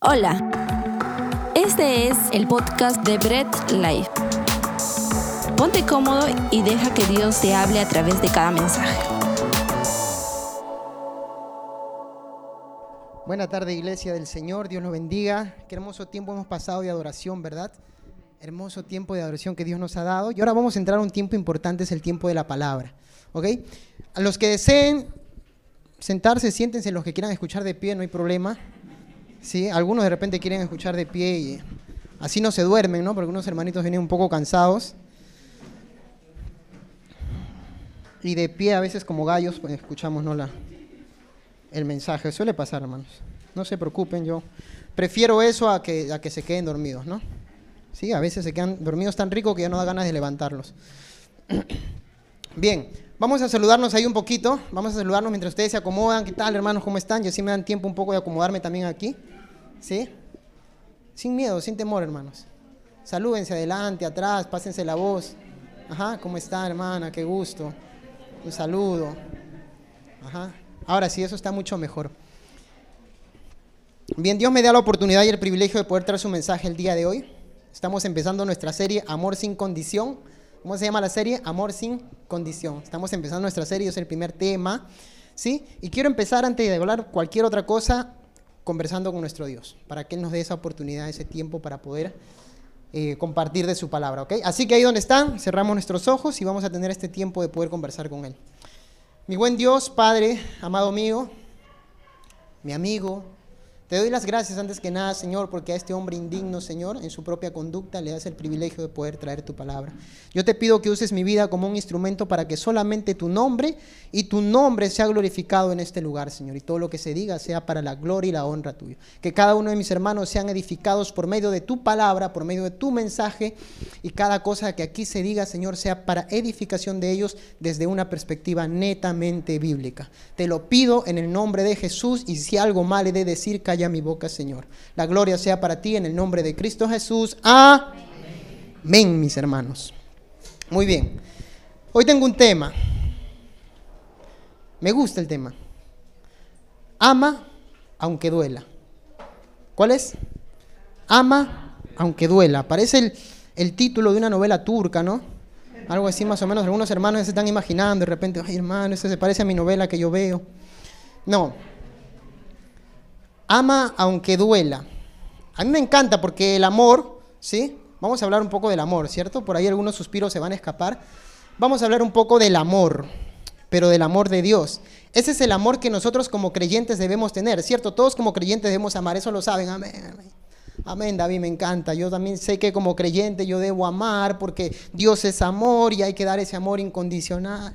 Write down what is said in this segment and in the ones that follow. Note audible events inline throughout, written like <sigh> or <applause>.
Hola, este es el podcast de Bread Life. Ponte cómodo y deja que Dios te hable a través de cada mensaje. Buena tarde, iglesia del Señor. Dios nos bendiga. Qué hermoso tiempo hemos pasado de adoración, ¿verdad? Hermoso tiempo de adoración que Dios nos ha dado. Y ahora vamos a entrar a un tiempo importante, es el tiempo de la palabra. ¿Ok? A los que deseen sentarse, siéntense. Los que quieran escuchar de pie, no hay problema. ¿Sí? Algunos de repente quieren escuchar de pie y así no se duermen, ¿no? Porque unos hermanitos vienen un poco cansados. Y de pie a veces como gallos pues escuchamos ¿no? La, el mensaje. Suele pasar, hermanos. No se preocupen, yo prefiero eso a que, a que se queden dormidos, ¿no? Sí, a veces se quedan dormidos tan rico que ya no da ganas de levantarlos. <clears throat> Bien, vamos a saludarnos ahí un poquito. Vamos a saludarnos mientras ustedes se acomodan. ¿Qué tal, hermanos? ¿Cómo están? Y así me dan tiempo un poco de acomodarme también aquí. ¿Sí? Sin miedo, sin temor, hermanos. Salúdense adelante, atrás, pásense la voz. Ajá, ¿cómo está, hermana? Qué gusto. Un saludo. Ajá. Ahora sí, eso está mucho mejor. Bien, Dios me da la oportunidad y el privilegio de poder traer su mensaje el día de hoy. Estamos empezando nuestra serie Amor sin condición. ¿Cómo se llama la serie? Amor sin condición. Estamos empezando nuestra serie, es el primer tema. ¿Sí? Y quiero empezar antes de hablar cualquier otra cosa conversando con nuestro Dios, para que Él nos dé esa oportunidad, ese tiempo para poder eh, compartir de su palabra, ¿ok? Así que ahí donde están, cerramos nuestros ojos y vamos a tener este tiempo de poder conversar con Él. Mi buen Dios, Padre, amado mío, mi amigo, te doy las gracias antes que nada, Señor, porque a este hombre indigno, Señor, en su propia conducta le das el privilegio de poder traer tu palabra. Yo te pido que uses mi vida como un instrumento para que solamente tu nombre y tu nombre sea glorificado en este lugar, Señor, y todo lo que se diga sea para la gloria y la honra tuya. Que cada uno de mis hermanos sean edificados por medio de tu palabra, por medio de tu mensaje, y cada cosa que aquí se diga, Señor, sea para edificación de ellos desde una perspectiva netamente bíblica. Te lo pido en el nombre de Jesús, y si algo mal he de decir, mi boca, Señor. La gloria sea para ti en el nombre de Cristo Jesús. Amén, mis hermanos. Muy bien. Hoy tengo un tema. Me gusta el tema. Ama aunque duela. ¿Cuál es? Ama aunque duela. Parece el, el título de una novela turca, ¿no? Algo así más o menos. Algunos hermanos se están imaginando de repente, ay hermano, eso se parece a mi novela que yo veo. No, ama aunque duela. A mí me encanta porque el amor, ¿sí? Vamos a hablar un poco del amor, ¿cierto? Por ahí algunos suspiros se van a escapar. Vamos a hablar un poco del amor, pero del amor de Dios. Ese es el amor que nosotros como creyentes debemos tener, ¿cierto? Todos como creyentes debemos amar, eso lo saben, amén. Amén, David, me encanta. Yo también sé que como creyente yo debo amar porque Dios es amor y hay que dar ese amor incondicional.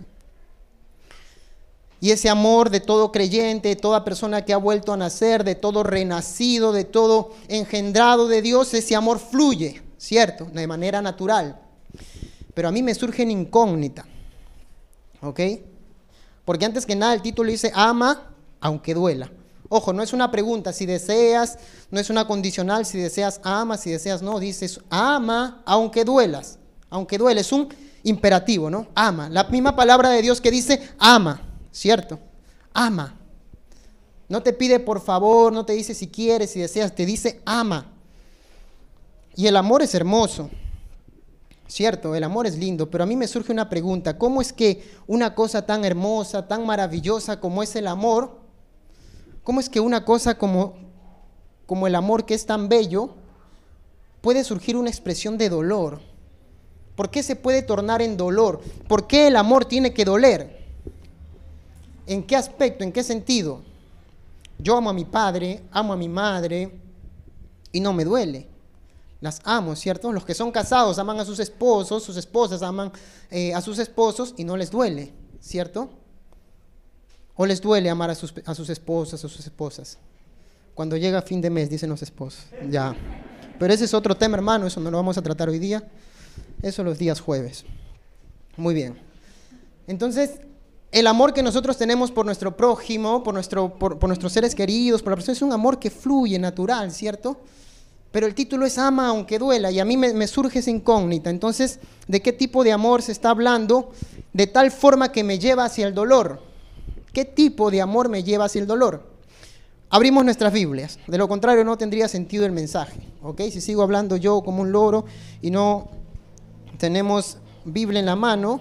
Y ese amor de todo creyente, de toda persona que ha vuelto a nacer, de todo renacido, de todo engendrado de Dios, ese amor fluye, ¿cierto? De manera natural. Pero a mí me surge en incógnita, ¿ok? Porque antes que nada el título dice, ama aunque duela. Ojo, no es una pregunta, si deseas, no es una condicional, si deseas, ama, si deseas, no, dices, ama aunque duelas, aunque duele, es un imperativo, ¿no? Ama, la misma palabra de Dios que dice, ama. ¿Cierto? Ama. No te pide por favor, no te dice si quieres, si deseas, te dice ama. Y el amor es hermoso, ¿cierto? El amor es lindo, pero a mí me surge una pregunta, ¿cómo es que una cosa tan hermosa, tan maravillosa como es el amor, cómo es que una cosa como, como el amor que es tan bello, puede surgir una expresión de dolor? ¿Por qué se puede tornar en dolor? ¿Por qué el amor tiene que doler? ¿En qué aspecto? ¿En qué sentido? Yo amo a mi padre, amo a mi madre y no me duele. Las amo, ¿cierto? Los que son casados aman a sus esposos, sus esposas aman eh, a sus esposos y no les duele, ¿cierto? ¿O les duele amar a sus, a sus esposas o sus esposas? Cuando llega fin de mes, dicen los esposos. Ya. Pero ese es otro tema, hermano, eso no lo vamos a tratar hoy día. Eso los días jueves. Muy bien. Entonces, el amor que nosotros tenemos por nuestro prójimo, por, nuestro, por, nuestros seres queridos, por la persona, es un amor que fluye natural, ¿cierto? Pero el título es ama aunque duela y a mí me, me, surge esa incógnita. Entonces, ¿de qué tipo de amor se está hablando? De tal forma que me lleva hacia el dolor. ¿Qué tipo de amor me lleva hacia el dolor? abrimos nuestras Biblias. De lo contrario, no tendría sentido el mensaje. ¿ok? Si sigo hablando yo como un loro y no tenemos Biblia en la mano,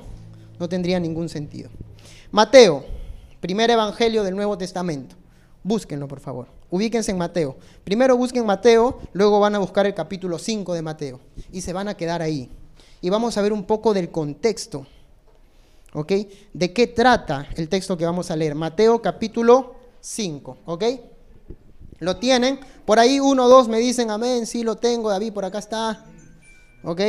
no tendría ningún sentido. Mateo, primer evangelio del Nuevo Testamento. Búsquenlo, por favor. Ubíquense en Mateo. Primero busquen Mateo, luego van a buscar el capítulo 5 de Mateo. Y se van a quedar ahí. Y vamos a ver un poco del contexto. ¿Ok? ¿De qué trata el texto que vamos a leer? Mateo capítulo 5. ¿Ok? ¿Lo tienen? Por ahí uno o dos me dicen amén, sí lo tengo, David, por acá está. ¿Ok?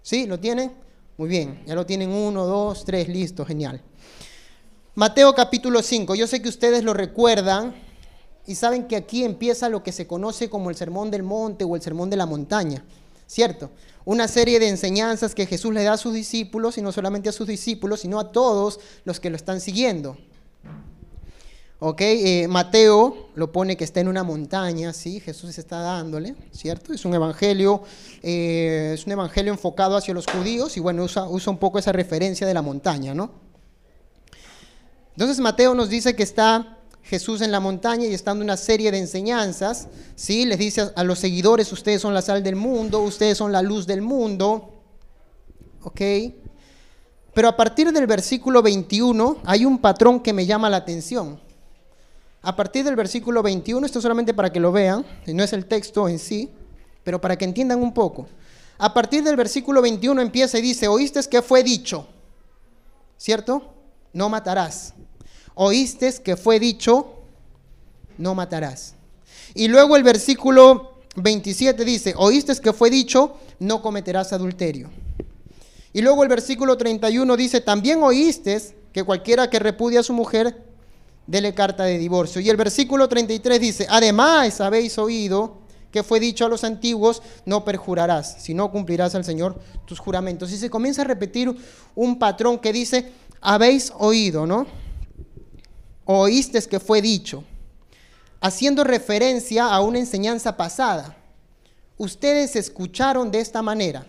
¿Sí? ¿Lo tienen? Muy bien, ya lo tienen uno, dos, tres, listo, genial. Mateo capítulo 5, yo sé que ustedes lo recuerdan y saben que aquí empieza lo que se conoce como el sermón del monte o el sermón de la montaña, ¿cierto? Una serie de enseñanzas que Jesús le da a sus discípulos y no solamente a sus discípulos, sino a todos los que lo están siguiendo. ¿Ok? Eh, Mateo lo pone que está en una montaña, ¿sí? Jesús está dándole, ¿cierto? Es un evangelio, eh, es un evangelio enfocado hacia los judíos y bueno, usa, usa un poco esa referencia de la montaña, ¿no? Entonces Mateo nos dice que está Jesús en la montaña y está dando una serie de enseñanzas, ¿sí? Les dice a los seguidores, ustedes son la sal del mundo, ustedes son la luz del mundo, ¿ok? Pero a partir del versículo 21 hay un patrón que me llama la atención. A partir del versículo 21, esto solamente para que lo vean, y no es el texto en sí, pero para que entiendan un poco. A partir del versículo 21 empieza y dice, oíste que fue dicho, ¿cierto? No matarás. Oíste que fue dicho, no matarás. Y luego el versículo 27 dice, oíste que fue dicho, no cometerás adulterio. Y luego el versículo 31 dice, también oíste que cualquiera que repudia a su mujer dele carta de divorcio. Y el versículo 33 dice, además habéis oído que fue dicho a los antiguos, no perjurarás, si no cumplirás al Señor tus juramentos. Y se comienza a repetir un patrón que dice, habéis oído, ¿no? Oíste que fue dicho, haciendo referencia a una enseñanza pasada. Ustedes escucharon de esta manera,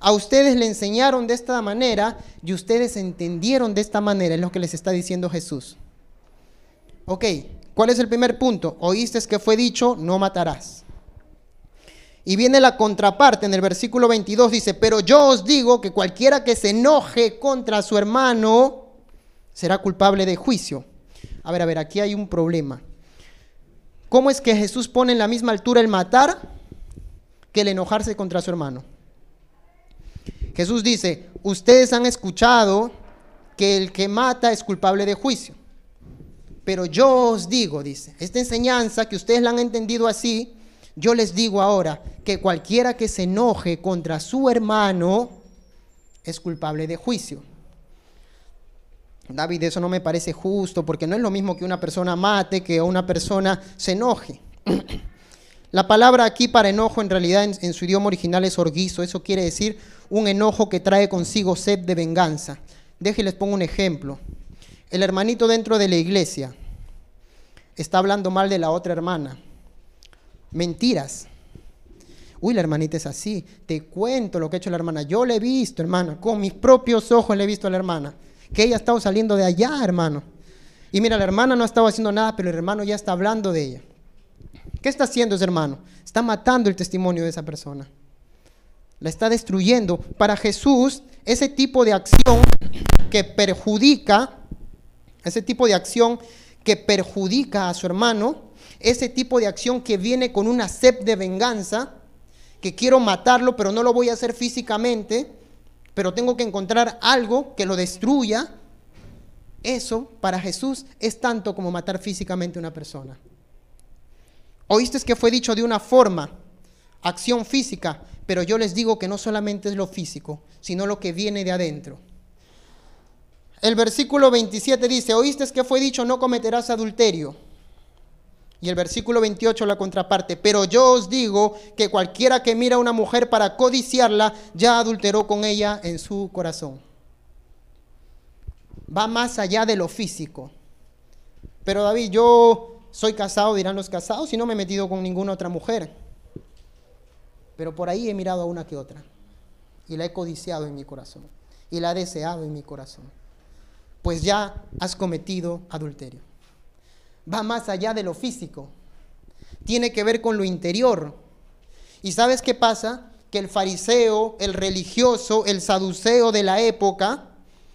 a ustedes le enseñaron de esta manera y ustedes entendieron de esta manera, es lo que les está diciendo Jesús. Ok, ¿cuál es el primer punto? Oíste que fue dicho, no matarás. Y viene la contraparte en el versículo 22, dice, pero yo os digo que cualquiera que se enoje contra su hermano será culpable de juicio. A ver, a ver, aquí hay un problema. ¿Cómo es que Jesús pone en la misma altura el matar que el enojarse contra su hermano? Jesús dice, ustedes han escuchado que el que mata es culpable de juicio. Pero yo os digo, dice, esta enseñanza que ustedes la han entendido así, yo les digo ahora que cualquiera que se enoje contra su hermano es culpable de juicio. David, eso no me parece justo porque no es lo mismo que una persona mate que una persona se enoje. <clears throat> La palabra aquí para enojo en realidad en, su idioma original es orguizo. Eso quiere decir un enojo que trae consigo sed de venganza. Déjenles pongo un ejemplo. El hermanito dentro de la iglesia está hablando mal de la otra hermana. Mentiras. Uy, la hermanita es así. Te cuento lo que ha hecho la hermana. Yo le he visto, hermana. Con mis propios ojos le he visto a la hermana. Que ella ha estado saliendo de allá, hermano. Y mira, la hermana no estaba haciendo nada, pero el hermano ya está hablando de ella. ¿Qué está haciendo ese hermano? Está matando el testimonio de esa persona. La está destruyendo. Para Jesús, ese tipo de acción que perjudica, ese tipo de acción que perjudica a su hermano, ese tipo de acción que viene con una sed de venganza, que quiero matarlo, pero no lo voy a hacer físicamente, pero tengo que encontrar algo que lo destruya, eso para Jesús es tanto como matar físicamente a una persona. Oíste que fue dicho de una forma, acción física, pero yo les digo que no solamente es lo físico, sino lo que viene de adentro. El versículo 27 dice, oíste que fue dicho, no cometerás adulterio. Y el versículo 28 la contraparte, pero yo os digo que cualquiera que mira a una mujer para codiciarla, ya adulteró con ella en su corazón. Va más allá de lo físico. Pero David, yo soy casado, dirán los casados, y no me he metido con ninguna otra mujer. Pero por ahí he mirado a una que otra. Y la he codiciado en mi corazón. Y la he deseado en mi corazón pues ya has cometido adulterio. Va más allá de lo físico. Tiene que ver con lo interior. ¿Y sabes qué pasa? Que el fariseo, el religioso, el saduceo de la época,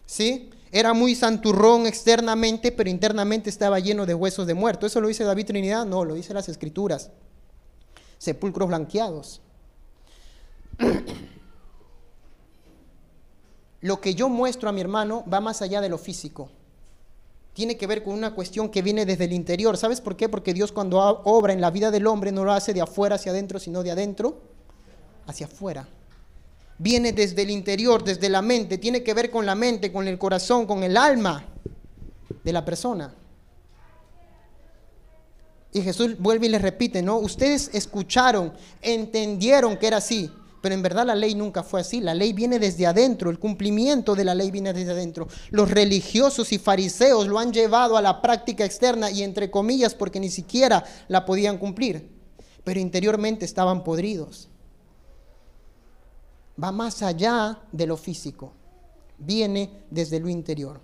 ¿sí? Era muy santurrón externamente, pero internamente estaba lleno de huesos de muerto. ¿Eso lo dice David Trinidad? No, lo dice las escrituras. Sepulcros blanqueados. <clears throat> Lo que yo muestro a mi hermano va más allá de lo físico. Tiene que ver con una cuestión que viene desde el interior. ¿Sabes por qué? Porque Dios cuando obra en la vida del hombre no lo hace de afuera hacia adentro, sino de adentro hacia afuera viene desde el interior, desde la mente, tiene que ver con la mente, con el corazón, con el alma de la persona. Y Jesús vuelve y les repite, ¿no? Ustedes escucharon, entendieron que era así, pero en verdad la ley nunca fue así. La ley viene desde adentro, el cumplimiento de la ley viene desde adentro. Los religiosos y fariseos lo han llevado a la práctica externa y entre comillas porque ni siquiera la podían cumplir, pero interiormente estaban podridos va más allá de lo físico, viene desde lo interior.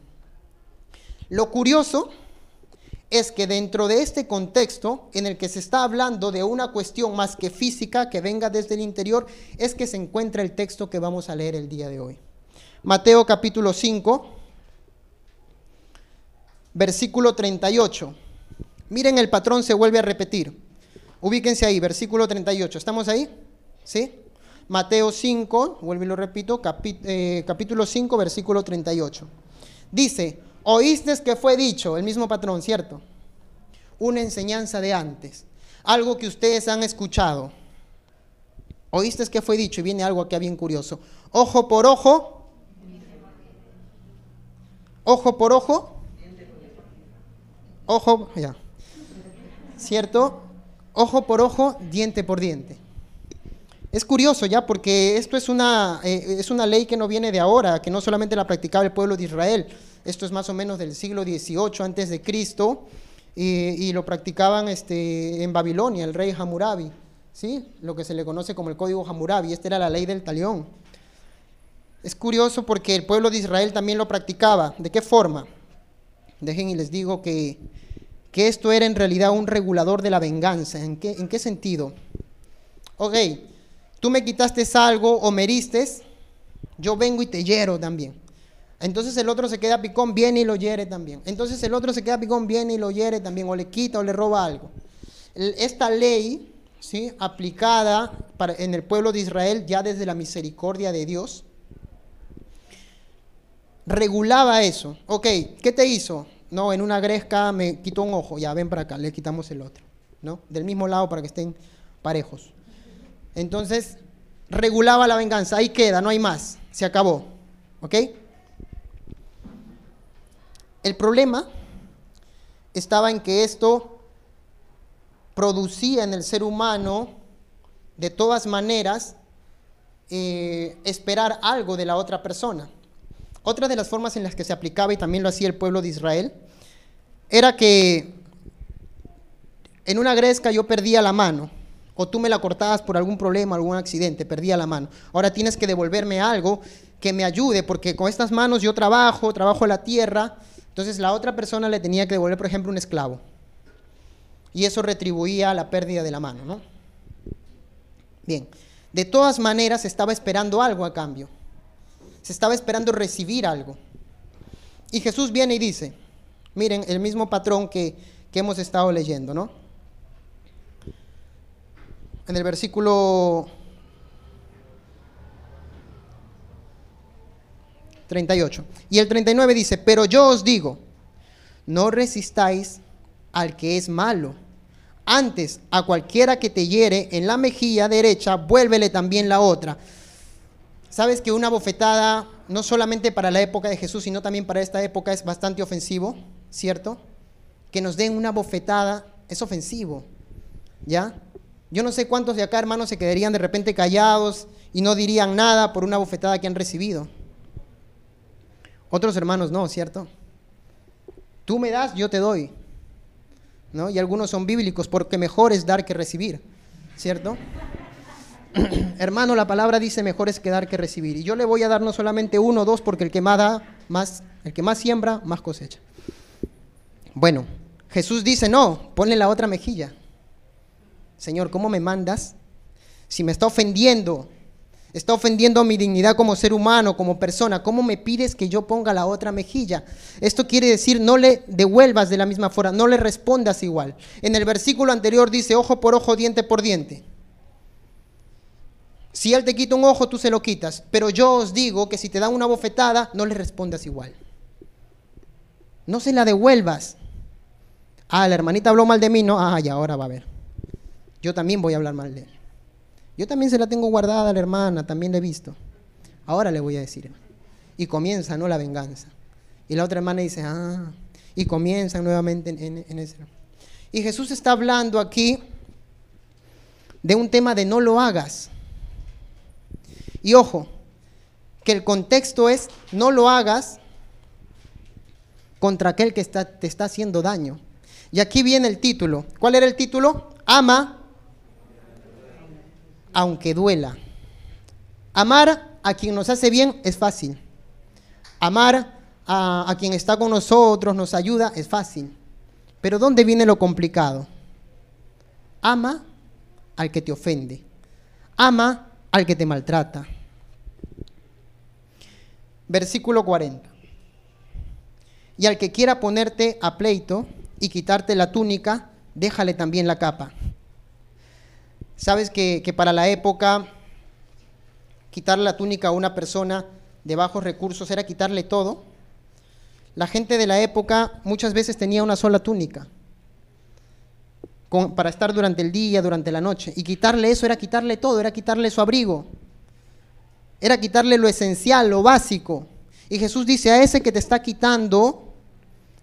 Lo curioso es que dentro de este contexto en el que se está hablando de una cuestión más que física que venga desde el interior, es que se encuentra el texto que vamos a leer el día de hoy. Mateo capítulo 5, versículo 38. Miren, el patrón se vuelve a repetir. Ubíquense ahí, versículo 38. ¿Estamos ahí? ¿Sí? Mateo 5, vuelvo y lo repito, eh, capítulo 5, versículo 38. Dice, oíste que fue dicho, el mismo patrón, ¿cierto? Una enseñanza de antes, algo que ustedes han escuchado. Oíste que fue dicho y viene algo acá bien curioso. Ojo por ojo. Ojo por ojo. Ojo, ya. ¿Cierto? Ojo por ojo, diente por diente. Es curioso ya porque esto es una, eh, es una ley que no viene de ahora, que no solamente la practicaba el pueblo de Israel, esto es más o menos del siglo XVIII antes de Cristo y, lo practicaban este, en Babilonia, el rey Hammurabi, ¿sí? lo que se le conoce como el código Hammurabi, esta era la ley del talión. Es curioso porque el pueblo de Israel también lo practicaba. ¿De qué forma? Dejen y les digo que, que esto era en realidad un regulador de la venganza. ¿En qué, en qué sentido? Ok, tú me quitaste algo o me heriste, yo vengo y te hiero también. Entonces el otro se queda picón, viene y lo hiere también. Entonces el otro se queda picón, viene y lo hiere también, o le quita o le roba algo. Esta ley, ¿sí? aplicada en el pueblo de Israel ya desde la misericordia de Dios, regulaba eso. Ok, ¿qué te hizo? No, en una gresca me quitó un ojo, ya ven para acá, le quitamos el otro. ¿no? Del mismo lado para que estén parejos. Entonces, regulaba la venganza. Ahí queda, no hay más. Se acabó. ¿Ok? El problema estaba en que esto producía en el ser humano, de todas maneras, eh, esperar algo de la otra persona. Otra de las formas en las que se aplicaba, y también lo hacía el pueblo de Israel, era que en una gresca yo perdía la mano o tú me la cortabas por algún problema, algún accidente, perdía la mano. Ahora tienes que devolverme algo que me ayude, porque con estas manos yo trabajo, trabajo la tierra. Entonces la otra persona le tenía que devolver, por ejemplo, un esclavo. Y eso retribuía la pérdida de la mano, ¿no? Bien, de todas maneras estaba esperando algo a cambio. Se estaba esperando recibir algo. Y Jesús viene y dice, miren, el mismo patrón que, que hemos estado leyendo, ¿no? en el versículo 38. Y el 39 dice, pero yo os digo, no resistáis al que es malo. Antes, a cualquiera que te hiere en la mejilla derecha, vuélvele también la otra. ¿Sabes que una bofetada, no solamente para la época de Jesús, sino también para esta época, es bastante ofensivo, ¿cierto? Que nos den una bofetada es ofensivo, ¿ya? Yo no sé cuántos de acá, hermanos, se quedarían de repente callados y no dirían nada por una bofetada que han recibido. Otros hermanos no, ¿cierto? Tú me das, yo te doy. ¿No? Y algunos son bíblicos porque mejor es dar que recibir, ¿cierto? <clears throat> Hermano, la palabra dice mejor es que dar que recibir. Y yo le voy a dar no solamente uno o dos, porque el que más da, más, el que más siembra, más cosecha. Bueno, Jesús dice, no, ponle la otra mejilla. Señor, ¿cómo me mandas? Si me está ofendiendo, está ofendiendo mi dignidad como ser humano, como persona, ¿cómo me pides que yo ponga la otra mejilla? Esto quiere decir, no le devuelvas de la misma forma, no le respondas igual. En el versículo anterior dice, ojo por ojo, diente por diente. Si él te quita un ojo, tú se lo quitas. Pero yo os digo que si te da una bofetada, no le respondas igual. No se la devuelvas. Ah, la hermanita habló mal de mí, no. Ah, ya, ahora va a ver. Yo también voy a hablar mal de él. Yo también se la tengo guardada a la hermana, también la he visto. Ahora le voy a decir. Y comienza, ¿no? La venganza. Y la otra hermana dice, ah, y comienzan nuevamente en, en ese. Y Jesús está hablando aquí de un tema de no lo hagas. Y ojo, que el contexto es no lo hagas contra aquel que te está haciendo daño. Y aquí viene el título. ¿Cuál era el título? Ama aunque duela. Amar a quien nos hace bien es fácil. Amar a, quien está con nosotros, nos ayuda, es fácil. Pero ¿dónde viene lo complicado? Ama al que te ofende. Ama al que te maltrata. Versículo 40. Y al que quiera ponerte a pleito y quitarte la túnica, déjale también la capa. Sabes que, para la época quitarle la túnica a una persona de bajos recursos era quitarle todo. La gente de la época muchas veces tenía una sola túnica para estar durante el día, durante la noche. Y quitarle eso era quitarle todo, era quitarle su abrigo, era quitarle lo esencial, lo básico. Y Jesús dice, a ese que te está quitando,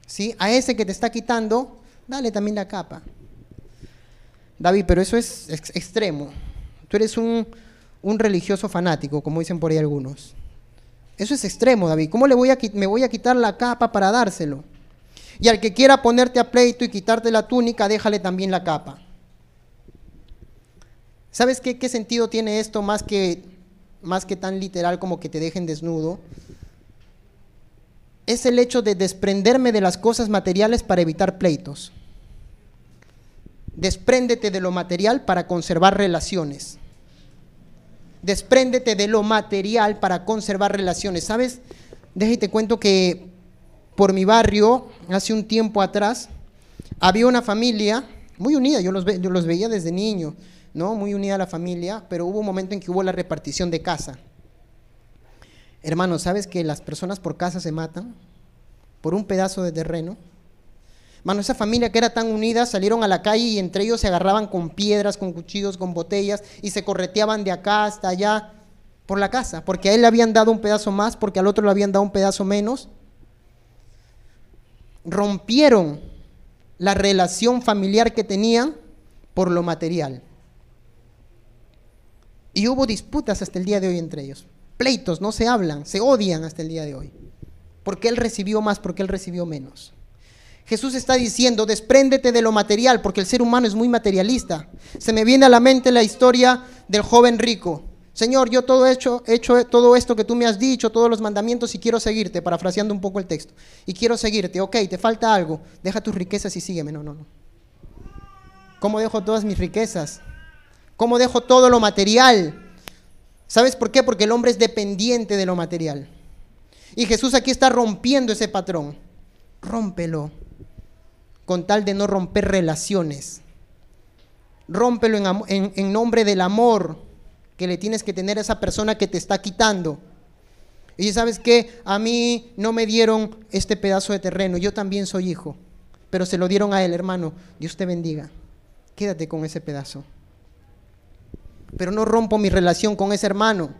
¿sí? A ese que te está quitando, dale también la capa. David, pero eso es ex extremo. Tú eres un, un, religioso fanático, como dicen por ahí algunos. Eso es extremo, David. ¿Cómo le voy a, me voy a quitar la capa para dárselo? Y al que quiera ponerte a pleito y quitarte la túnica, déjale también la capa. ¿Sabes qué, qué sentido tiene esto más que, más que tan literal como que te dejen desnudo? Es el hecho de desprenderme de las cosas materiales para evitar pleitos. Despréndete de lo material para conservar relaciones. Despréndete de lo material para conservar relaciones. ¿Sabes? Déjate cuento que por mi barrio, hace un tiempo atrás, había una familia muy unida, yo los, veía desde niño, ¿no? Muy unida la familia, pero hubo un momento en que hubo la repartición de casa. Hermano, ¿sabes que las personas por casa se matan? Por un pedazo de terreno. Hermano, esa familia que era tan unida salieron a la calle y entre ellos se agarraban con piedras, con cuchillos, con botellas y se correteaban de acá hasta allá por la casa, porque a él le habían dado un pedazo más, porque al otro le habían dado un pedazo menos rompieron la relación familiar que tenían por lo material. Y hubo disputas hasta el día de hoy entre ellos. Pleitos, no se hablan, se odian hasta el día de hoy. Porque él recibió más, porque él recibió menos. Jesús está diciendo, despréndete de lo material, porque el ser humano es muy materialista. Se me viene a la mente la historia del joven rico. Señor, yo todo he hecho, he hecho todo esto que tú me has dicho, todos los mandamientos y quiero seguirte, parafraseando un poco el texto. Y quiero seguirte, ok, te falta algo, deja tus riquezas y sígueme. No, no, no. ¿Cómo dejo todas mis riquezas? ¿Cómo dejo todo lo material? ¿Sabes por qué? Porque el hombre es dependiente de lo material. Y Jesús aquí está rompiendo ese patrón. Rómpelo. Con tal de no romper relaciones. Rómpelo en, en, nombre del amor que le tienes que tener a esa persona que te está quitando. Y sabes que a mí no me dieron este pedazo de terreno, yo también soy hijo, pero se lo dieron a él, hermano. Dios te bendiga. Quédate con ese pedazo. Pero no rompo mi relación con ese hermano.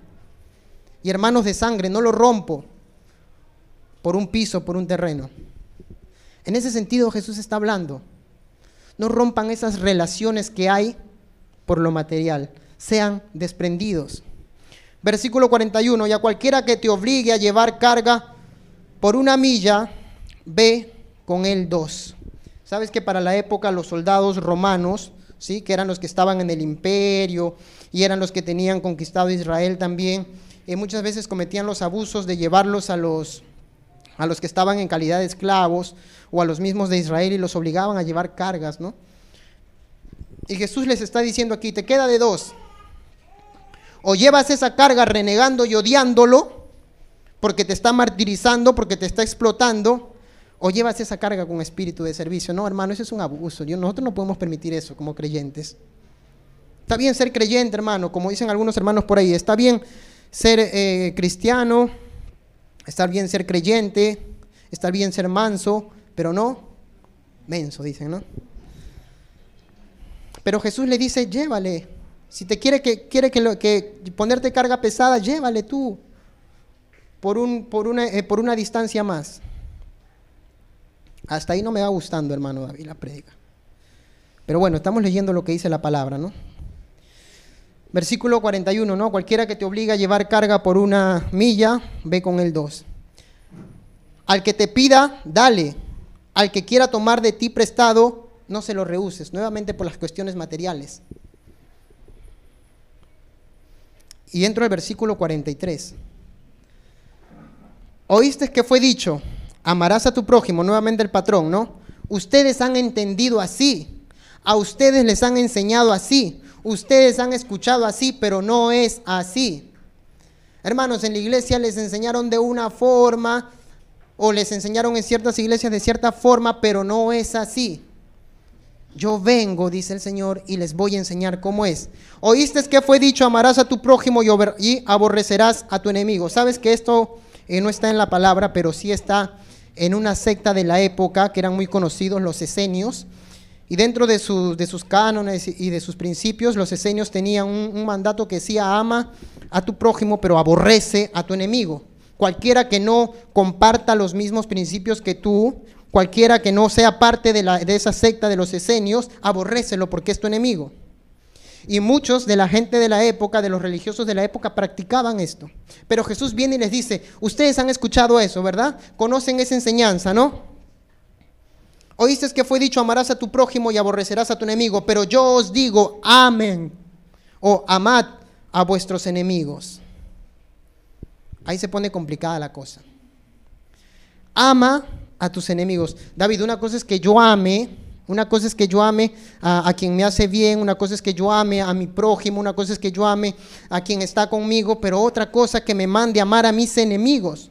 Y hermanos de sangre, no lo rompo por un piso, por un terreno. En ese sentido Jesús está hablando. No rompan esas relaciones que hay por lo material sean desprendidos. Versículo 41, y a cualquiera que te obligue a llevar carga por una milla, ve con él dos. Sabes que para la época los soldados romanos, ¿sí? que eran los que estaban en el imperio y eran los que tenían conquistado Israel también, eh, muchas veces cometían los abusos de llevarlos a los, a los que estaban en calidad de esclavos o a los mismos de Israel y los obligaban a llevar cargas, ¿no? Y Jesús les está diciendo aquí, te queda de dos. O llevas esa carga renegando y odiándolo, porque te está martirizando, porque te está explotando, o llevas esa carga con espíritu de servicio. No, hermano, eso es un abuso. nosotros no podemos permitir eso como creyentes. Está bien ser creyente, hermano, como dicen algunos hermanos por ahí. Está bien ser eh, cristiano, está bien ser creyente, está bien ser manso, pero no menso, dicen, ¿no? Pero Jesús le dice, llévale. Si te quiere que, quiere que, que ponerte carga pesada, llévale tú. Por, un, por, una, eh, por una distancia más. Hasta ahí no me va gustando, hermano David, la predica. Pero bueno, estamos leyendo lo que dice la palabra, ¿no? Versículo 41, ¿no? Cualquiera que te obliga a llevar carga por una milla, ve con el 2. Al que te pida, dale. Al que quiera tomar de ti prestado, no se lo rehuses. Nuevamente por las cuestiones materiales. Y entro al versículo 43. Oíste que fue dicho, amarás a tu prójimo, nuevamente el patrón, ¿no? Ustedes han entendido así. A ustedes les han enseñado así ustedes han escuchado así, pero no es así. Hermanos, en la iglesia les enseñaron de una forma o les enseñaron en ciertas iglesias de cierta forma, pero no es así. Yo vengo, dice el Señor, y les voy a enseñar cómo es. Oíste que fue dicho, amarás a tu prójimo y aborrecerás a tu enemigo. Sabes que esto eh, no está en la palabra, pero sí está en una secta de la época que eran muy conocidos, los esenios. Y dentro de, sus cánones y de sus principios, los esenios tenían un, mandato que decía, ama a tu prójimo, pero aborrece a tu enemigo. Cualquiera que no comparta los mismos principios que tú, cualquiera que no sea parte de, la, de esa secta de los esenios, aborrécelo porque es tu enemigo. Y muchos de la gente de la época, de los religiosos de la época, practicaban esto. Pero Jesús viene y les dice, ustedes han escuchado eso, ¿verdad? Conocen esa enseñanza, ¿no? Oíste que fue dicho, amarás a tu prójimo y aborrecerás a tu enemigo, pero yo os digo, amén, o amad a vuestros enemigos. Ahí se pone complicada la cosa. Ama a tus enemigos. David, una cosa es que yo ame, una cosa es que yo ame a, a, quien me hace bien, una cosa es que yo ame a mi prójimo, una cosa es que yo ame a quien está conmigo, pero otra cosa que me mande amar a mis enemigos.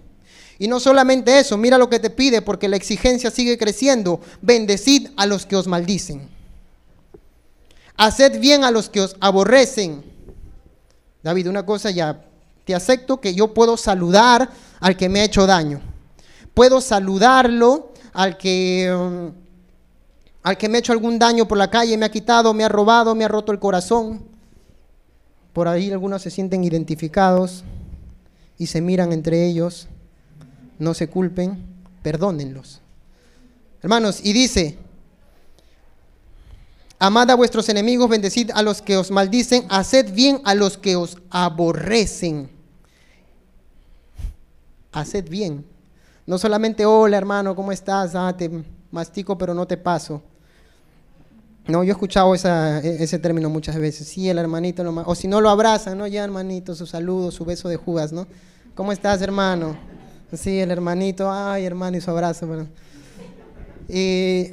Y no solamente eso, mira lo que te pide porque la exigencia sigue creciendo. Bendecid a los que os maldicen. Haced bien a los que os aborrecen. David, una cosa ya, te acepto que yo puedo saludar al que me ha hecho daño. Puedo saludarlo al que, um, al que me ha hecho algún daño por la calle, me ha quitado, me ha robado, me ha roto el corazón. Por ahí algunos se sienten identificados y se miran entre ellos no se culpen, perdónenlos. Hermanos, y dice, amad a vuestros enemigos, bendecid a los que os maldicen, haced bien a los que os aborrecen. Haced bien. No solamente, hola hermano, ¿cómo estás? Ah, te mastico pero no te paso. No, yo he escuchado e, ese término muchas veces. Sí, el hermanito, o si no lo abrazan, ¿no? Ya hermanito, su saludo, su beso de jugas, ¿no? ¿Cómo estás, hermano? Sí, el hermanito, ay hermano, y su abrazo. Y,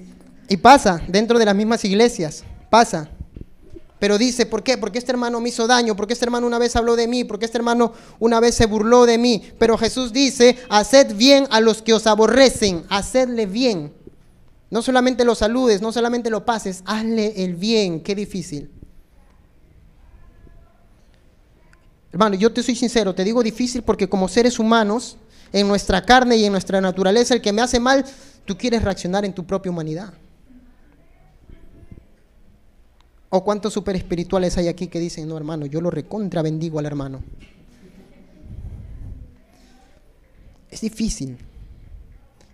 y pasa dentro de las mismas iglesias, pasa. Pero dice, ¿por qué? Porque este hermano me hizo daño, porque este hermano una vez habló de mí, porque este hermano una vez se burló de mí. Pero Jesús dice, haced bien a los que os aborrecen, hacedle bien. No solamente lo saludes, no solamente lo pases, hazle el bien, qué difícil. Hermano, yo te soy sincero, te digo difícil porque como seres humanos en nuestra carne y en nuestra naturaleza, el que me hace mal, tú quieres reaccionar en tu propia humanidad. ¿O cuántos super espirituales hay aquí que dicen, no hermano, yo lo recontra bendigo al hermano? Es difícil.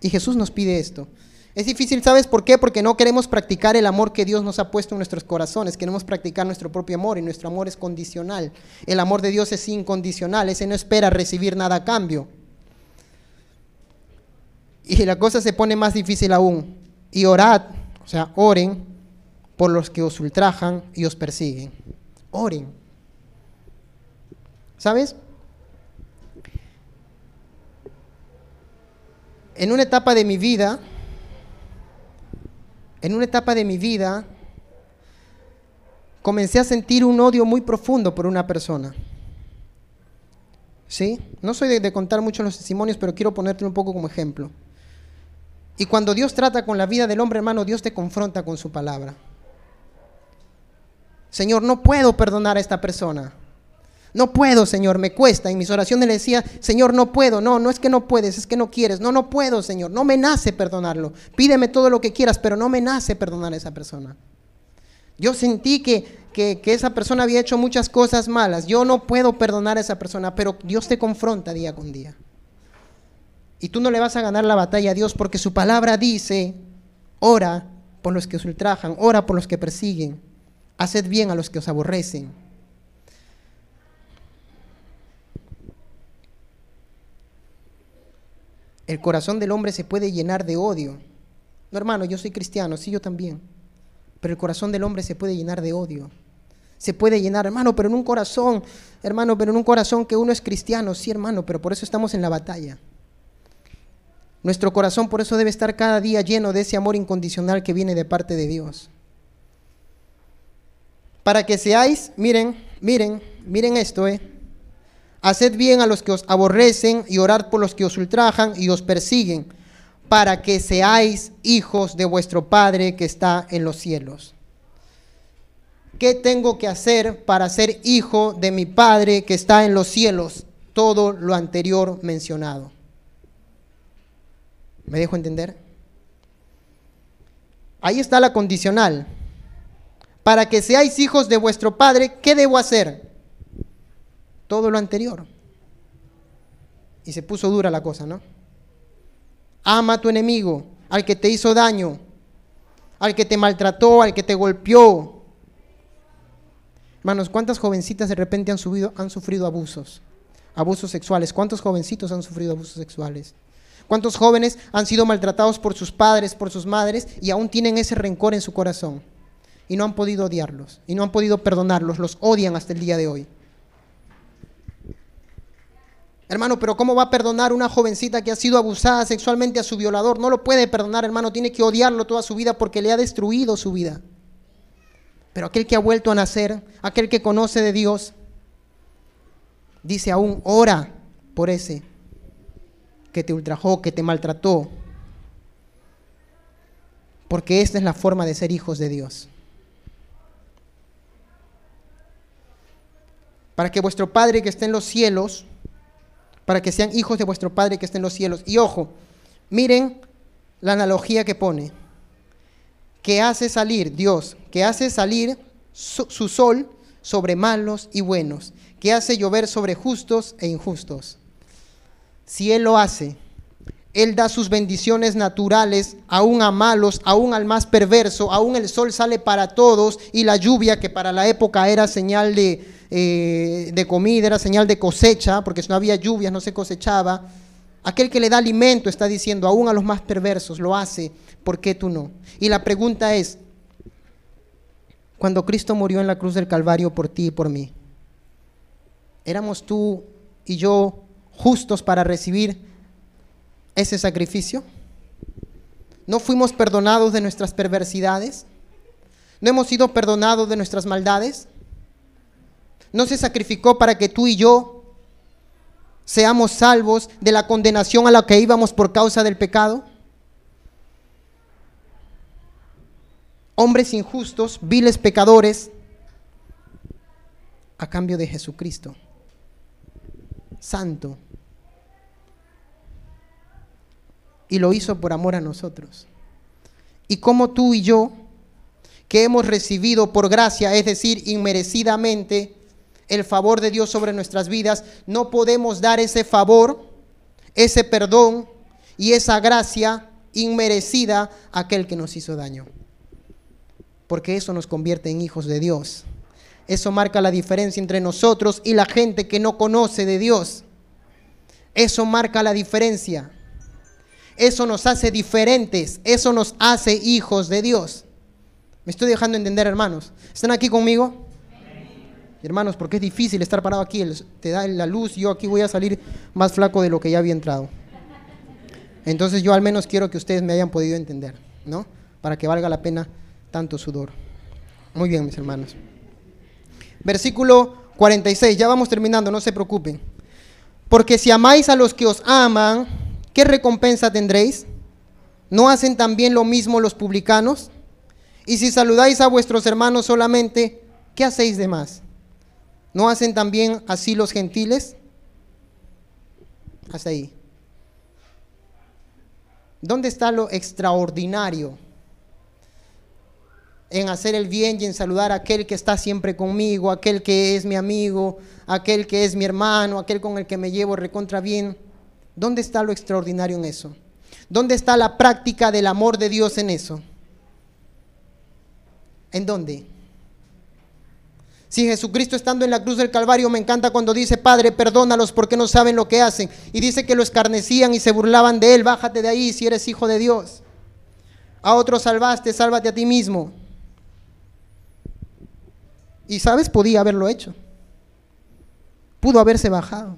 Y Jesús nos pide esto. Es difícil, ¿sabes por qué? Porque no queremos practicar el amor que Dios nos ha puesto en nuestros corazones. Queremos practicar nuestro propio amor y nuestro amor es condicional. El amor de Dios es incondicional. Ese no espera recibir nada a cambio. Y la cosa se pone más difícil aún. Y orad, o sea, oren por los que os ultrajan y os persiguen. Oren. ¿Sabes? En una etapa de mi vida, en una etapa de mi vida, comencé a sentir un odio muy profundo por una persona. ¿Sí? No soy de, contar mucho los testimonios, pero quiero ponerte un poco como ejemplo. Y cuando Dios trata con la vida del hombre, hermano, Dios te confronta con su palabra. Señor, no puedo perdonar a esta persona. No puedo, Señor, me cuesta. En mis oraciones le decía, Señor, no puedo. No, no es que no puedes, es que no quieres. No, no puedo, Señor. No me nace perdonarlo. Pídeme todo lo que quieras, pero no me nace perdonar a esa persona. Yo sentí que, que, que, esa persona había hecho muchas cosas malas. Yo no puedo perdonar a esa persona, pero Dios te confronta día con día. Y tú no le vas a ganar la batalla a Dios porque su palabra dice, ora por los que os ultrajan, ora por los que persiguen, haced bien a los que os aborrecen. El corazón del hombre se puede llenar de odio. No, hermano, yo soy cristiano, sí, yo también. Pero el corazón del hombre se puede llenar de odio. Se puede llenar, hermano, pero en un corazón, hermano, pero en un corazón que uno es cristiano, sí, hermano, pero por eso estamos en la batalla. Nuestro corazón por eso debe estar cada día lleno de ese amor incondicional que viene de parte de Dios. Para que seáis, miren, miren, miren esto, eh. Haced bien a los que os aborrecen y orad por los que os ultrajan y os persiguen, para que seáis hijos de vuestro Padre que está en los cielos. ¿Qué tengo que hacer para ser hijo de mi Padre que está en los cielos? Todo lo anterior mencionado. ¿Me dejo entender? Ahí está la condicional. Para que seáis hijos de vuestro Padre, ¿qué debo hacer? Todo lo anterior. Y se puso dura la cosa, ¿no? Ama a tu enemigo, al que te hizo daño, al que te maltrató, al que te golpeó. Hermanos, ¿cuántas jovencitas de repente han, subido, han sufrido abusos? Abusos sexuales. ¿Cuántos jovencitos han sufrido abusos sexuales? ¿Cuántos jóvenes han sido maltratados por sus padres, por sus madres y aún tienen ese rencor en su corazón? Y no han podido odiarlos, y no han podido perdonarlos, los odian hasta el día de hoy. Hermano, pero ¿cómo va a perdonar una jovencita que ha sido abusada sexualmente a su violador? No lo puede perdonar, hermano, tiene que odiarlo toda su vida porque le ha destruido su vida. Pero aquel que ha vuelto a nacer, aquel que conoce de Dios, dice aún, ora por ese que te ultrajó, que te maltrató. Porque esta es la forma de ser hijos de Dios. Para que vuestro Padre que esté en los cielos, para que sean hijos de vuestro Padre que esté en los cielos. Y ojo, miren la analogía que pone. Que hace salir Dios, que hace salir su, su sol sobre malos y buenos, que hace llover sobre justos e injustos si Él lo hace, Él da sus bendiciones naturales aún a malos, aún al más perverso, aún el sol sale para todos y la lluvia que para la época era señal de, eh, de comida, era señal de cosecha, porque si no había lluvias no se cosechaba. Aquel que le da alimento está diciendo, aún a los más perversos lo hace, ¿por qué tú no? Y la pregunta es, cuando Cristo murió en la cruz del Calvario por ti y por mí, ¿éramos tú y yo justos para recibir ese sacrificio? ¿No fuimos perdonados de nuestras perversidades? ¿No hemos sido perdonados de nuestras maldades? ¿No se sacrificó para que tú y yo seamos salvos de la condenación a la que íbamos por causa del pecado? Hombres injustos, viles pecadores, a cambio de Jesucristo, santo, y lo hizo por amor a nosotros. Y como tú y yo, que hemos recibido por gracia, es decir, inmerecidamente, el favor de Dios sobre nuestras vidas, no podemos dar ese favor, ese perdón y esa gracia inmerecida a aquel que nos hizo daño. Porque eso nos convierte en hijos de Dios. Eso marca la diferencia entre nosotros y la gente que no conoce de Dios. Eso marca la diferencia. Eso nos hace diferentes, eso nos hace hijos de Dios. Me estoy dejando entender, hermanos. ¿Están aquí conmigo? Hermanos, porque es difícil estar parado aquí, te da la luz, yo aquí voy a salir más flaco de lo que ya había entrado. Entonces yo al menos quiero que ustedes me hayan podido entender, ¿no? Para que valga la pena tanto sudor. Muy bien, mis hermanos. Versículo 46, ya vamos terminando, no se preocupen. Porque si amáis a los que os aman, ¿qué recompensa tendréis? ¿No hacen también lo mismo los publicanos? Y si saludáis a vuestros hermanos solamente, ¿qué hacéis de más? ¿No hacen también así los gentiles? Hasta ahí. ¿Dónde está lo extraordinario en hacer el bien y en saludar a aquel que está siempre conmigo, aquel que es mi amigo, aquel que es mi hermano, aquel con el que me llevo recontra bien? ¿Dónde está lo extraordinario en eso? ¿Dónde está la práctica del amor de Dios en eso? ¿En dónde? Si Jesucristo estando en la cruz del Calvario me encanta cuando dice, Padre, perdónalos porque no saben lo que hacen. Y dice que lo escarnecían y se burlaban de él, bájate de ahí si eres hijo de Dios. A otros salvaste, sálvate a ti mismo. Y sabes, podía haberlo hecho. Pudo haberse bajado.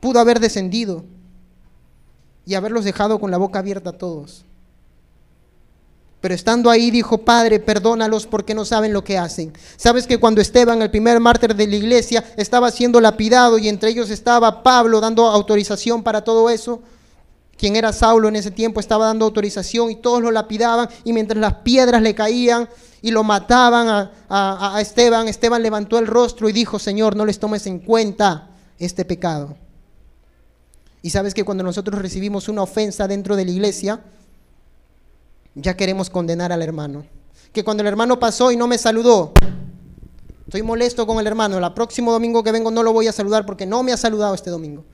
Pudo haber descendido y haberlos dejado con la boca abierta a todos. Pero estando ahí dijo, Padre, perdónalos porque no saben lo que hacen. Sabes que cuando Esteban, el primer mártir de la iglesia, estaba siendo lapidado y entre ellos estaba Pablo dando autorización para todo eso, quien era Saulo en ese tiempo estaba dando autorización y todos lo lapidaban y mientras las piedras le caían y lo mataban a, a Esteban, Esteban levantó el rostro y dijo, Señor, no les tomes en cuenta este pecado. Y sabes que cuando nosotros recibimos una ofensa dentro de la iglesia, ya queremos condenar al hermano. Que cuando el hermano pasó y no me saludó, estoy molesto con el hermano, el próximo domingo que vengo no lo voy a saludar porque no me ha saludado este domingo.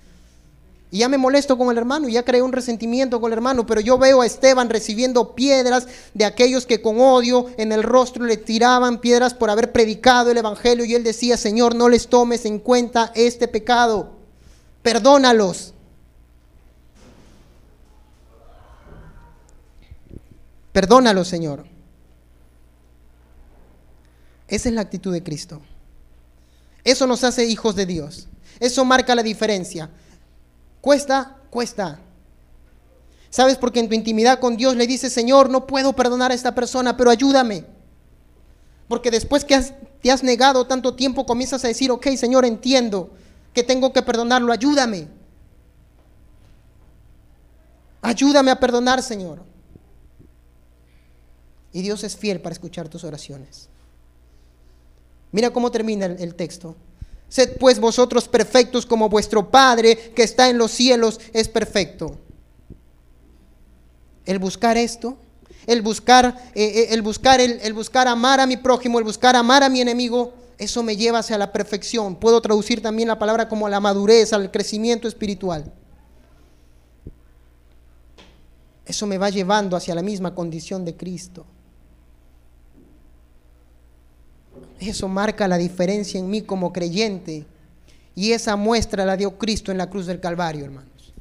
Y ya me molesto con el hermano, y ya creé un resentimiento con el hermano, pero yo veo a Esteban recibiendo piedras de aquellos que con odio en el rostro le tiraban piedras por haber predicado el Evangelio y él decía, Señor, no les tomes en cuenta este pecado, perdónalos. Perdónalo, Señor. Esa es la actitud de Cristo. Eso nos hace hijos de Dios. Eso marca la diferencia. Cuesta, cuesta. ¿Sabes? Porque en tu intimidad con Dios le dices, Señor, no puedo perdonar a esta persona, pero ayúdame. Porque después que te has negado tanto tiempo, comienzas a decir, ok, Señor, entiendo que tengo que perdonarlo, ayúdame. Ayúdame a perdonar, Señor. Y Dios es fiel para escuchar tus oraciones. Mira cómo termina el, texto. Sed pues vosotros perfectos como vuestro Padre que está en los cielos es perfecto. El buscar esto, el buscar, eh, eh, el, buscar el, el buscar amar a mi prójimo, el buscar amar a mi enemigo, eso me lleva hacia la perfección. Puedo traducir también la palabra como la madurez, al crecimiento espiritual. Eso me va llevando hacia la misma condición de Cristo. Eso marca la diferencia en mí como creyente. Y esa muestra la dio Cristo en la cruz del Calvario, hermanos.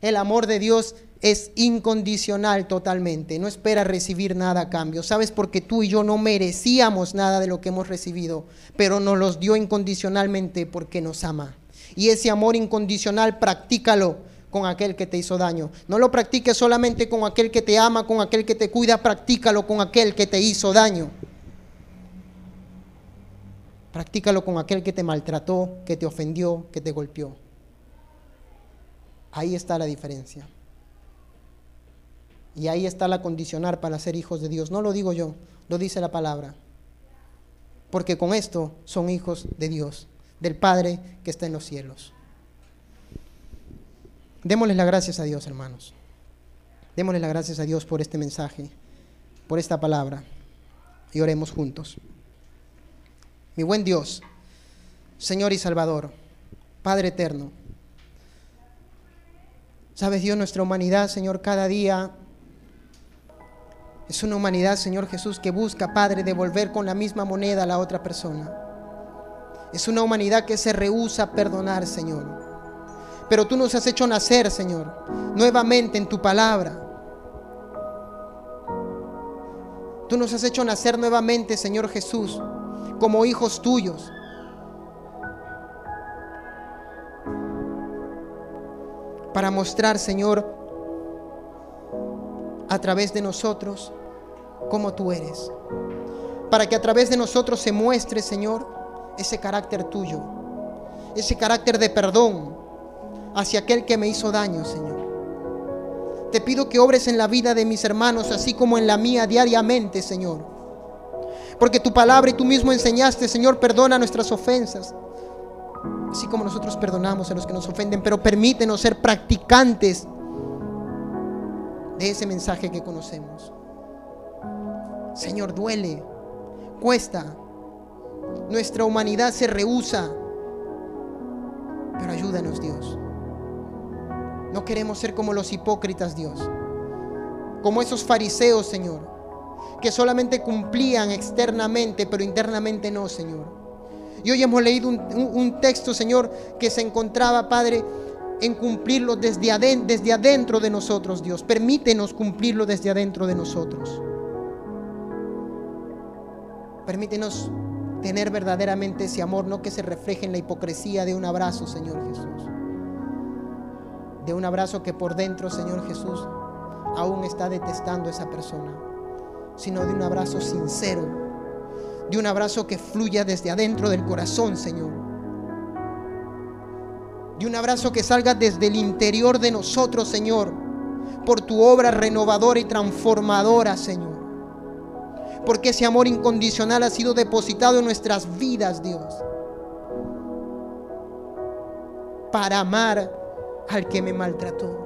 El amor de Dios es incondicional totalmente. No espera recibir nada a cambio. ¿Sabes? Porque tú y yo no merecíamos nada de lo que hemos recibido, pero nos los dio incondicionalmente porque nos ama. Y ese amor incondicional, practícalo con aquel que te hizo daño. No lo practiques solamente con aquel que te ama, con aquel que te cuida, practícalo con aquel que te hizo daño. Practícalo con aquel que te maltrató, que te ofendió, que te golpeó. Ahí está la diferencia. Y ahí está la condicionar para ser hijos de Dios. No lo digo yo, lo dice la palabra. Porque con esto son hijos de Dios, del Padre que está en los cielos. Démosle las gracias a Dios, hermanos. Démosle las gracias a Dios por este mensaje, por esta palabra. Y oremos juntos mi buen Dios, Señor y Salvador, Padre eterno. Sabes Dios, nuestra humanidad, Señor, cada día es una humanidad, Señor Jesús, que busca, Padre, devolver con la misma moneda a la otra persona. Es una humanidad que se rehúsa a perdonar, Señor. Pero tú nos has hecho nacer, Señor, nuevamente en tu palabra. Tú nos has hecho nacer nuevamente, Señor Jesús, como hijos tuyos. para mostrar, Señor, a través de nosotros cómo tú eres. Para que a través de nosotros se muestre, Señor, ese carácter tuyo, ese carácter de perdón hacia aquel que me hizo daño, Señor. Te pido que obres en la vida de mis hermanos, así como en la mía diariamente, Señor. Porque tu palabra y tú mismo enseñaste, Señor, perdona nuestras ofensas, así como nosotros perdonamos a los que nos ofenden, pero permítenos ser practicantes de ese mensaje que conocemos. Señor, duele, cuesta, nuestra humanidad se rehúsa, pero ayúdanos Dios. No queremos ser como los hipócritas, Dios, como esos fariseos, Señor, que solamente cumplían externamente, pero internamente no, Señor. Y hoy hemos leído un, texto, Señor, que se encontraba, Padre, en cumplirlo desde, adentro, desde adentro de nosotros, Dios. Permítenos cumplirlo desde adentro de nosotros. Permítenos tener verdaderamente ese amor, no que se refleje en la hipocresía de un abrazo, Señor Jesús. De un abrazo que por dentro, Señor Jesús, aún está detestando a esa persona, sino de un abrazo sincero de un abrazo que fluya desde adentro del corazón, Señor. De un abrazo que salga desde el interior de nosotros, Señor, por tu obra renovadora y transformadora, Señor. Porque ese amor incondicional ha sido depositado en nuestras vidas, Dios. Para amar al que me maltrató.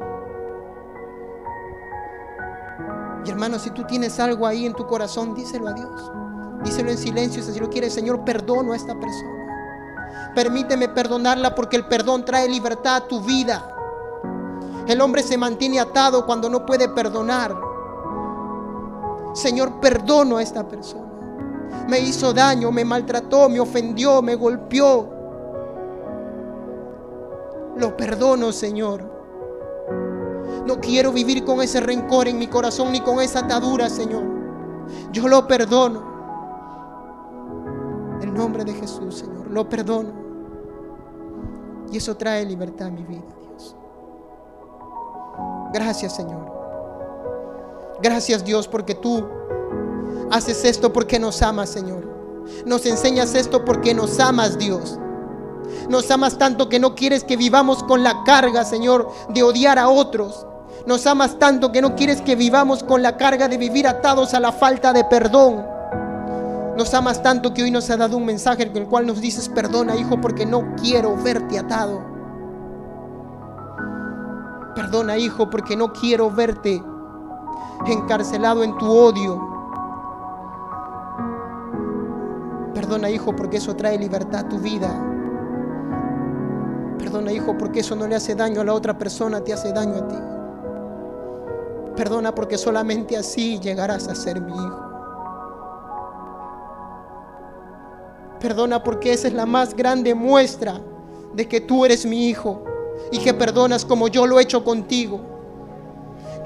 Y hermano, si tú tienes algo ahí en tu corazón, díselo a Dios. Díselo en silencio si lo quieres, Señor, perdono a esta persona. Permíteme perdonarla porque el perdón trae libertad a tu vida. El hombre se mantiene atado cuando no puede perdonar. Señor, perdono a esta persona. Me hizo daño, me maltrató, me ofendió, me golpeó. Lo perdono, Señor. No quiero vivir con ese rencor en mi corazón ni con esa atadura, Señor. Yo lo perdono nombre de Jesús, Señor. Lo perdono. Y eso trae libertad a mi vida, Dios. Gracias, Señor. Gracias, Dios, porque tú haces esto porque nos amas, Señor. Nos enseñas esto porque nos amas, Dios. Nos amas tanto que no quieres que vivamos con la carga, Señor, de odiar a otros. Nos amas tanto que no quieres que vivamos con la carga de vivir atados a la falta de perdón. Nos amas tanto que hoy nos ha dado un mensaje en el cual nos dices, perdona hijo, porque no quiero verte atado. Perdona hijo, porque no quiero verte encarcelado en tu odio. Perdona hijo, porque eso trae libertad a tu vida. Perdona hijo, porque eso no le hace daño a la otra persona, te hace daño a ti. Perdona porque solamente así llegarás a ser mi hijo. Perdona porque esa es la más grande muestra de que tú eres mi hijo y que perdonas como yo lo he hecho contigo,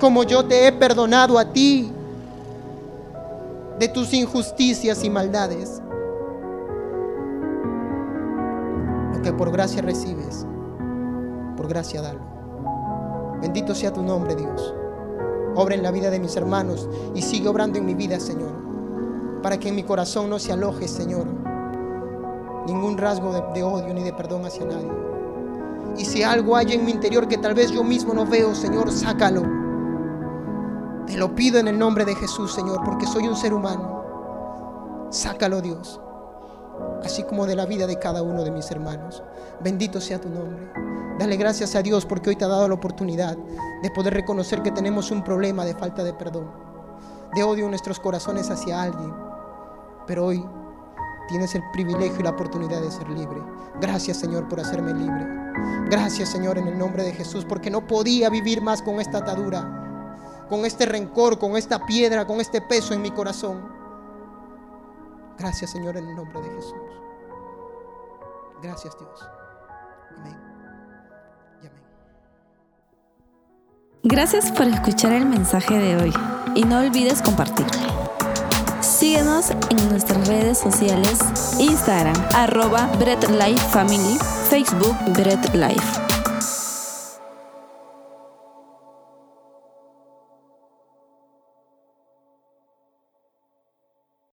como yo te he perdonado a ti de tus injusticias y maldades. Lo que por gracia recibes, por gracia dalo. Bendito sea tu nombre, Dios. Obra en la vida de mis hermanos y sigue obrando en mi vida, Señor, para que en mi corazón no se aloje, Señor ningún rasgo de, odio ni de perdón hacia nadie. Y si algo hay en mi interior que tal vez yo mismo no veo, Señor, sácalo. Te lo pido en el nombre de Jesús, Señor, porque soy un ser humano. Sácalo, Dios. Así como de la vida de cada uno de mis hermanos. Bendito sea tu nombre. Dale gracias a Dios porque hoy te ha dado la oportunidad de poder reconocer que tenemos un problema de falta de perdón, de odio en nuestros corazones hacia alguien. Pero hoy tienes el privilegio y la oportunidad de ser libre. Gracias Señor por hacerme libre. Gracias Señor en el nombre de Jesús porque no podía vivir más con esta atadura, con este rencor, con esta piedra, con este peso en mi corazón. Gracias Señor en el nombre de Jesús. Gracias Dios. Amén. Y amén. Gracias por escuchar el mensaje de hoy y no olvides compartirlo. Síguenos en nuestras redes sociales, Instagram, arroba Bread Life Family, Facebook Bread Life.